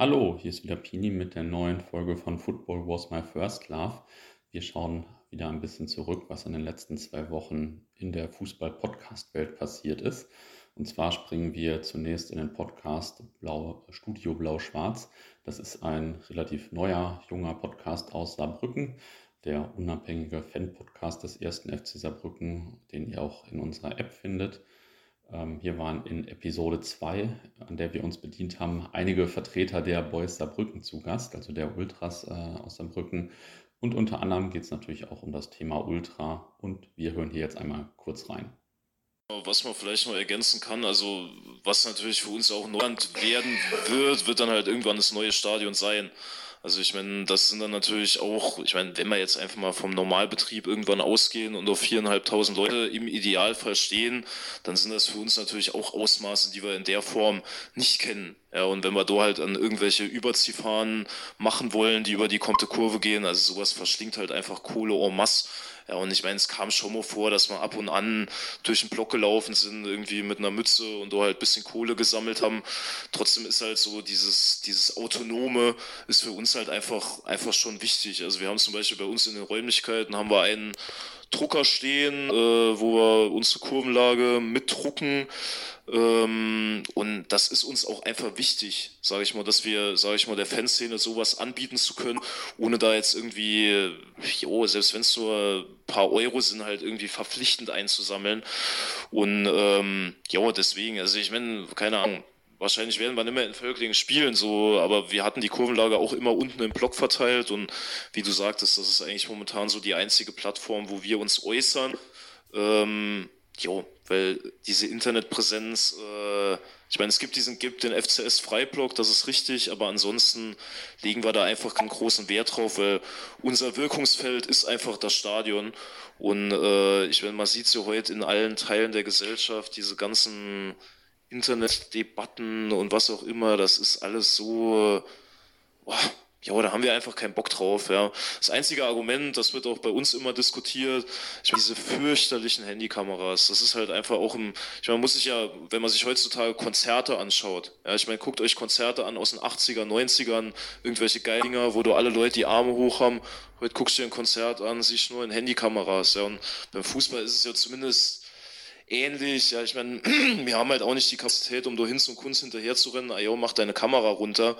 Hallo, hier ist wieder Pini mit der neuen Folge von Football Was My First Love. Wir schauen wieder ein bisschen zurück, was in den letzten zwei Wochen in der Fußball-Podcast-Welt passiert ist. Und zwar springen wir zunächst in den Podcast Blau, Studio Blau-Schwarz. Das ist ein relativ neuer, junger Podcast aus Saarbrücken, der unabhängige Fan-Podcast des ersten FC Saarbrücken, den ihr auch in unserer App findet. Ähm, hier waren in Episode 2, an der wir uns bedient haben, einige Vertreter der Boys Saarbrücken zu Gast, also der Ultras äh, aus Saarbrücken. Und unter anderem geht es natürlich auch um das Thema Ultra. Und wir hören hier jetzt einmal kurz rein. Was man vielleicht noch ergänzen kann, also was natürlich für uns auch Neuland werden wird, wird dann halt irgendwann das neue Stadion sein. Also ich meine, das sind dann natürlich auch, ich meine, wenn wir jetzt einfach mal vom Normalbetrieb irgendwann ausgehen und auf viereinhalbtausend Leute im Idealfall stehen, dann sind das für uns natürlich auch Ausmaße, die wir in der Form nicht kennen. Ja, und wenn wir da halt an irgendwelche Überziehfahren machen wollen, die über die komplette Kurve gehen, also sowas verschlingt halt einfach Kohle en masse. Ja, und ich meine, es kam schon mal vor, dass wir ab und an durch den Block gelaufen sind, irgendwie mit einer Mütze und da halt bisschen Kohle gesammelt haben. Trotzdem ist halt so dieses, dieses Autonome ist für uns halt einfach, einfach schon wichtig. Also wir haben zum Beispiel bei uns in den Räumlichkeiten haben wir einen Drucker stehen, äh, wo wir unsere Kurvenlage mitdrucken. Ähm, und das ist uns auch einfach wichtig, sage ich mal, dass wir, sage ich mal, der Fanszene sowas anbieten zu können, ohne da jetzt irgendwie, jo, selbst wenn es nur ein paar Euro sind, halt irgendwie verpflichtend einzusammeln. Und ähm, ja, deswegen, also ich meine, keine Ahnung, wahrscheinlich werden wir nicht mehr in Völklingen spielen, so, aber wir hatten die Kurvenlager auch immer unten im Block verteilt und wie du sagtest, das ist eigentlich momentan so die einzige Plattform, wo wir uns äußern. Ähm, jo, weil diese Internetpräsenz, äh, ich meine, es gibt diesen, gibt den FCS Freiblock, das ist richtig, aber ansonsten legen wir da einfach keinen großen Wert drauf, weil unser Wirkungsfeld ist einfach das Stadion und äh, ich meine, man sieht es ja heute in allen Teilen der Gesellschaft, diese ganzen Internetdebatten und was auch immer, das ist alles so, boah, ja, da haben wir einfach keinen Bock drauf. Ja. Das einzige Argument, das wird auch bei uns immer diskutiert, ich meine, diese fürchterlichen Handykameras. Das ist halt einfach auch im, ich meine, man muss sich ja, wenn man sich heutzutage Konzerte anschaut, ja, ich meine, guckt euch Konzerte an aus den 80er, 90ern, irgendwelche Geidinger, wo du alle Leute die Arme hoch haben. Heute guckst du dir ein Konzert an, siehst nur in Handykameras. Ja. Und beim Fußball ist es ja zumindest ähnlich. Ja, ich meine, wir haben halt auch nicht die Kapazität, um da hin zum Kunst hinterher zu rennen. Jo, mach deine Kamera runter.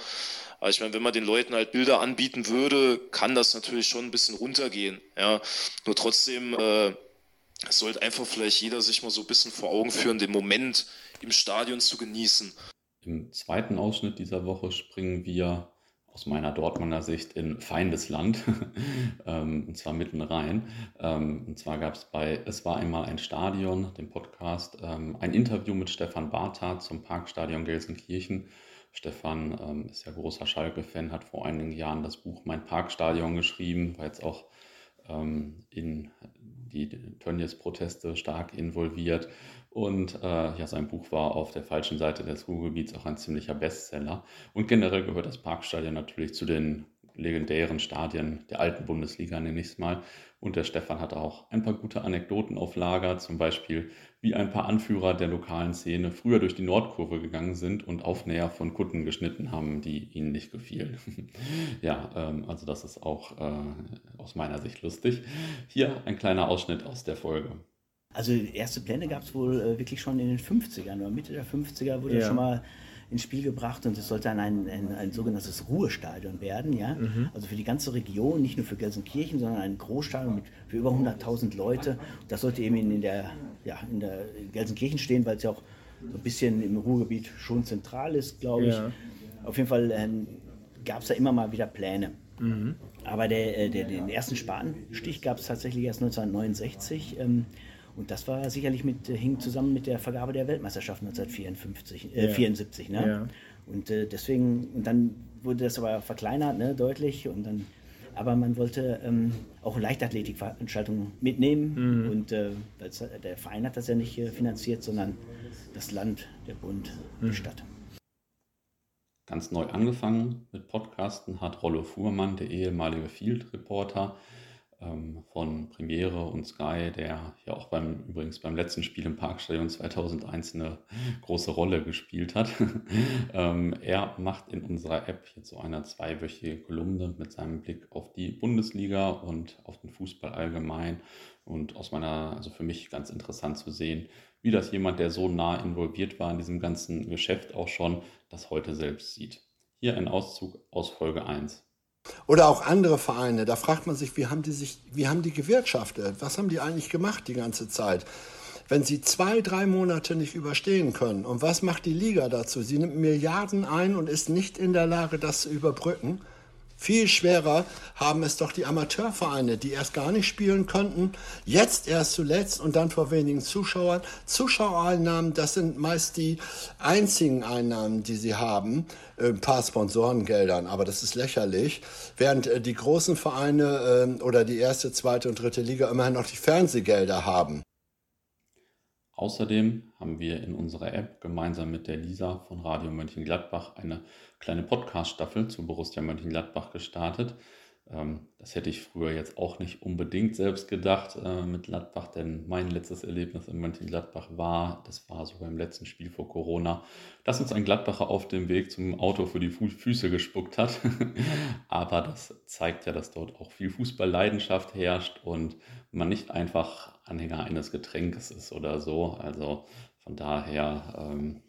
Aber ich meine, wenn man den Leuten halt Bilder anbieten würde, kann das natürlich schon ein bisschen runtergehen. Ja, nur trotzdem äh, sollte einfach vielleicht jeder sich mal so ein bisschen vor Augen führen, den Moment im Stadion zu genießen. Im zweiten Ausschnitt dieser Woche springen wir aus meiner Dortmunder Sicht in Feindesland, ähm, und zwar mitten rein. Ähm, und zwar gab es bei Es war einmal ein Stadion, dem Podcast, ähm, ein Interview mit Stefan Bartha zum Parkstadion Gelsenkirchen. Stefan ähm, ist ja großer Schalke-Fan, hat vor einigen Jahren das Buch Mein Parkstadion geschrieben, war jetzt auch in die Tönnies-Proteste stark involviert und äh, ja, sein Buch war auf der falschen Seite des Ruhrgebiets auch ein ziemlicher Bestseller. Und generell gehört das Parkstadion natürlich zu den legendären Stadien der alten Bundesliga, nenne ich es mal. Und der Stefan hat auch ein paar gute Anekdoten auf Lager, zum Beispiel wie ein paar Anführer der lokalen Szene früher durch die Nordkurve gegangen sind und Aufnäher von Kutten geschnitten haben, die ihnen nicht gefielen. ja, ähm, also das ist auch äh, aus meiner Sicht lustig. Hier ein kleiner Ausschnitt aus der Folge. Also erste Pläne gab es wohl äh, wirklich schon in den 50ern oder Mitte der 50er wurde ja. schon mal ins Spiel gebracht und es sollte dann ein, ein, ein sogenanntes Ruhestadion werden, ja. Mhm. Also für die ganze Region, nicht nur für Gelsenkirchen, sondern ein Großstadion mit für über 100.000 Leute. Das sollte eben in, in, der, ja, in der Gelsenkirchen stehen, weil es ja auch so ein bisschen im Ruhrgebiet schon zentral ist, glaube ich. Ja. Auf jeden Fall ähm, gab es da immer mal wieder Pläne. Mhm. Aber der, äh, der, den ersten Spatenstich gab es tatsächlich erst 1969. Ähm, und das war sicherlich mit, äh, hing zusammen mit der Vergabe der Weltmeisterschaft 1974, äh, ja. 74, ne? Ja. Und äh, deswegen, und dann wurde das aber verkleinert, ne, deutlich. Und dann, aber man wollte ähm, auch Leichtathletikveranstaltungen mitnehmen. Mhm. Und äh, der Verein hat das ja nicht äh, finanziert, sondern das Land, der Bund, mhm. die Stadt. Ganz neu angefangen mit Podcasten hat Rollo Fuhrmann, der ehemalige Field Reporter, ähm, von Premiere und Sky, der ja auch beim übrigens beim letzten Spiel im Parkstadion 2001 eine große Rolle gespielt hat. ähm, er macht in unserer App jetzt so eine zweiwöchige Kolumne mit seinem Blick auf die Bundesliga und auf den Fußball allgemein. Und aus meiner, also für mich ganz interessant zu sehen, wie das jemand, der so nah involviert war in diesem ganzen Geschäft auch schon, das heute selbst sieht. Hier ein Auszug aus Folge 1. Oder auch andere Vereine, da fragt man sich, wie haben die sich, wie haben die gewirtschaftet? Was haben die eigentlich gemacht die ganze Zeit? Wenn sie zwei, drei Monate nicht überstehen können, und was macht die Liga dazu? Sie nimmt Milliarden ein und ist nicht in der Lage, das zu überbrücken. Viel schwerer haben es doch die Amateurvereine, die erst gar nicht spielen konnten, jetzt erst zuletzt und dann vor wenigen Zuschauern. Zuschauereinnahmen, das sind meist die einzigen Einnahmen, die sie haben. Ein paar Sponsorengeldern, aber das ist lächerlich. Während äh, die großen Vereine ähm, oder die erste, zweite und dritte Liga immerhin noch die Fernsehgelder haben. Außerdem haben wir in unserer App gemeinsam mit der Lisa von Radio Mönchengladbach eine kleine Podcast-Staffel zu Borussia Mönchengladbach gestartet. Ähm, das hätte ich früher jetzt auch nicht unbedingt selbst gedacht äh, mit Gladbach, denn mein letztes Erlebnis in Mönchengladbach war, das war sogar im letzten Spiel vor Corona, dass uns ein Gladbacher auf dem Weg zum Auto für die Füße gespuckt hat. Aber das zeigt ja, dass dort auch viel Fußballleidenschaft herrscht und man nicht einfach Anhänger eines Getränkes ist oder so. Also von daher ähm,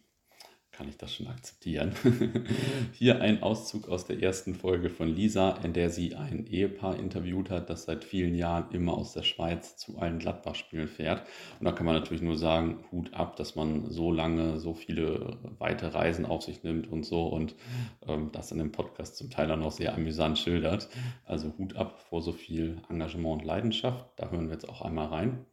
kann ich das schon akzeptieren. Hier ein Auszug aus der ersten Folge von Lisa, in der sie ein Ehepaar interviewt hat, das seit vielen Jahren immer aus der Schweiz zu allen Gladbach-Spielen fährt. Und da kann man natürlich nur sagen, Hut ab, dass man so lange so viele weite Reisen auf sich nimmt und so und ähm, das in dem Podcast zum Teil auch sehr amüsant schildert. Also Hut ab vor so viel Engagement und Leidenschaft. Da hören wir jetzt auch einmal rein.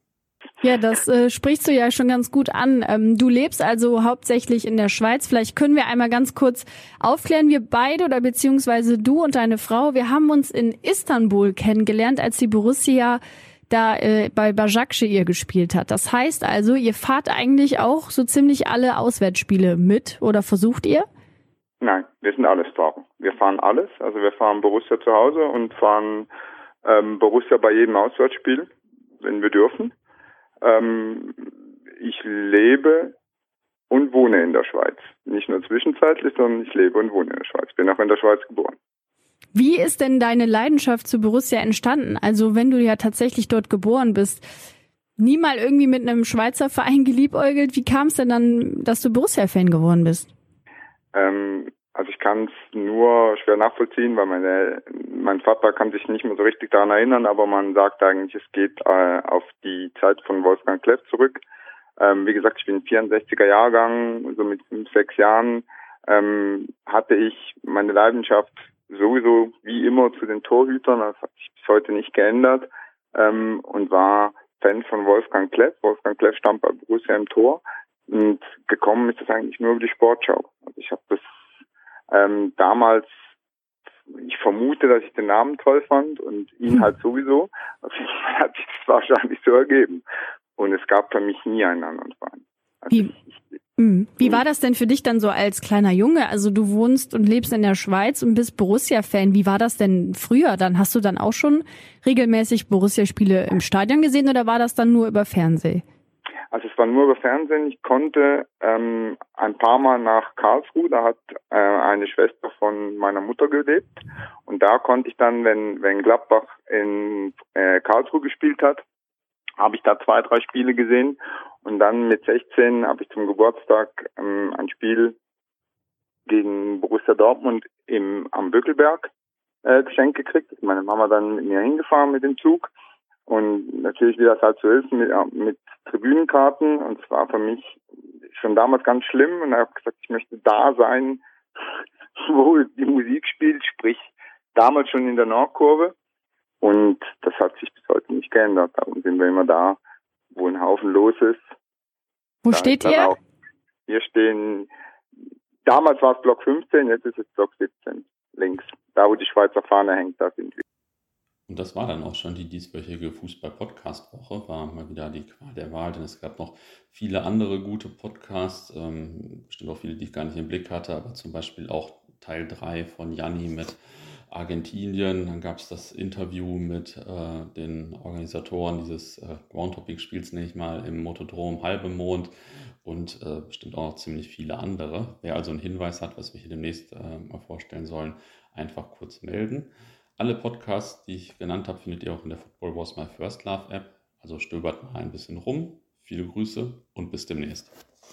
Ja, das äh, sprichst du ja schon ganz gut an. Ähm, du lebst also hauptsächlich in der Schweiz. Vielleicht können wir einmal ganz kurz aufklären. Wir beide oder beziehungsweise du und deine Frau, wir haben uns in Istanbul kennengelernt, als die Borussia da äh, bei Başakşehir gespielt hat. Das heißt also, ihr fahrt eigentlich auch so ziemlich alle Auswärtsspiele mit oder versucht ihr? Nein, wir sind alles Fahrer. Wir fahren alles. Also wir fahren Borussia zu Hause und fahren ähm, Borussia bei jedem Auswärtsspiel, wenn wir dürfen. Ähm, ich lebe und wohne in der Schweiz. Nicht nur zwischenzeitlich, sondern ich lebe und wohne in der Schweiz. Bin auch in der Schweiz geboren. Wie ist denn deine Leidenschaft zu Borussia entstanden? Also wenn du ja tatsächlich dort geboren bist, nie mal irgendwie mit einem Schweizer Verein geliebäugelt. Wie kam es denn dann, dass du Borussia-Fan geworden bist? Ähm, also ich kann es nur schwer nachvollziehen, weil meine, mein Vater kann sich nicht mehr so richtig daran erinnern, aber man sagt eigentlich, es geht äh, auf die Zeit von Wolfgang Kleff zurück. Ähm, wie gesagt, ich bin 64er Jahrgang, so mit fünf, sechs Jahren ähm, hatte ich meine Leidenschaft sowieso wie immer zu den Torhütern, das hat sich bis heute nicht geändert ähm, und war Fan von Wolfgang Kleff. Wolfgang Kleff stand bei Borussia im Tor und gekommen ist das eigentlich nur über die Sportschau. Also ich habe das ähm, damals, ich vermute, dass ich den Namen toll fand und ihn hm. halt sowieso. Hat sich das wahrscheinlich so ergeben. Und es gab für mich nie einen anderen Verein. Also wie, ich, hm. wie war das denn für dich dann so als kleiner Junge? Also du wohnst und lebst in der Schweiz und bist Borussia-Fan. Wie war das denn früher? Dann hast du dann auch schon regelmäßig Borussia-Spiele im Stadion gesehen oder war das dann nur über Fernsehen? Also es war nur über Fernsehen. Ich konnte ähm, ein paar Mal nach Karlsruhe, da hat äh, eine Schwester von meiner Mutter gelebt. Und da konnte ich dann, wenn, wenn Gladbach in äh, Karlsruhe gespielt hat, habe ich da zwei, drei Spiele gesehen. Und dann mit 16 habe ich zum Geburtstag ähm, ein Spiel gegen Borussia Dortmund im, am Böckelberg äh, geschenkt gekriegt. Meine Mama dann mit mir hingefahren mit dem Zug. Und natürlich, wie das halt so ist, mit, mit Tribünenkarten. Und es war für mich schon damals ganz schlimm. Und ich habe gesagt, ich möchte da sein, wo die Musik spielt, sprich damals schon in der Nordkurve. Und das hat sich bis heute nicht geändert. Darum sind wir immer da, wo ein Haufen los ist. Wo da steht ihr? Auch, wir stehen, damals war es Block 15, jetzt ist es Block 17, links. Da, wo die Schweizer Fahne hängt, da sind wir. Und das war dann auch schon die dieswöchige Fußball-Podcast-Woche, war mal wieder die Qual der Wahl, denn es gab noch viele andere gute Podcasts, ähm, bestimmt auch viele, die ich gar nicht im Blick hatte, aber zum Beispiel auch Teil 3 von Janni mit Argentinien. Dann gab es das Interview mit äh, den Organisatoren dieses äh, Groundhopping-Spiels, nenne ich mal, im Motodrom Halbemond und äh, bestimmt auch noch ziemlich viele andere. Wer also einen Hinweis hat, was wir hier demnächst äh, mal vorstellen sollen, einfach kurz melden. Alle Podcasts, die ich genannt habe, findet ihr auch in der Football Was My First Love App. Also stöbert mal ein bisschen rum. Viele Grüße und bis demnächst.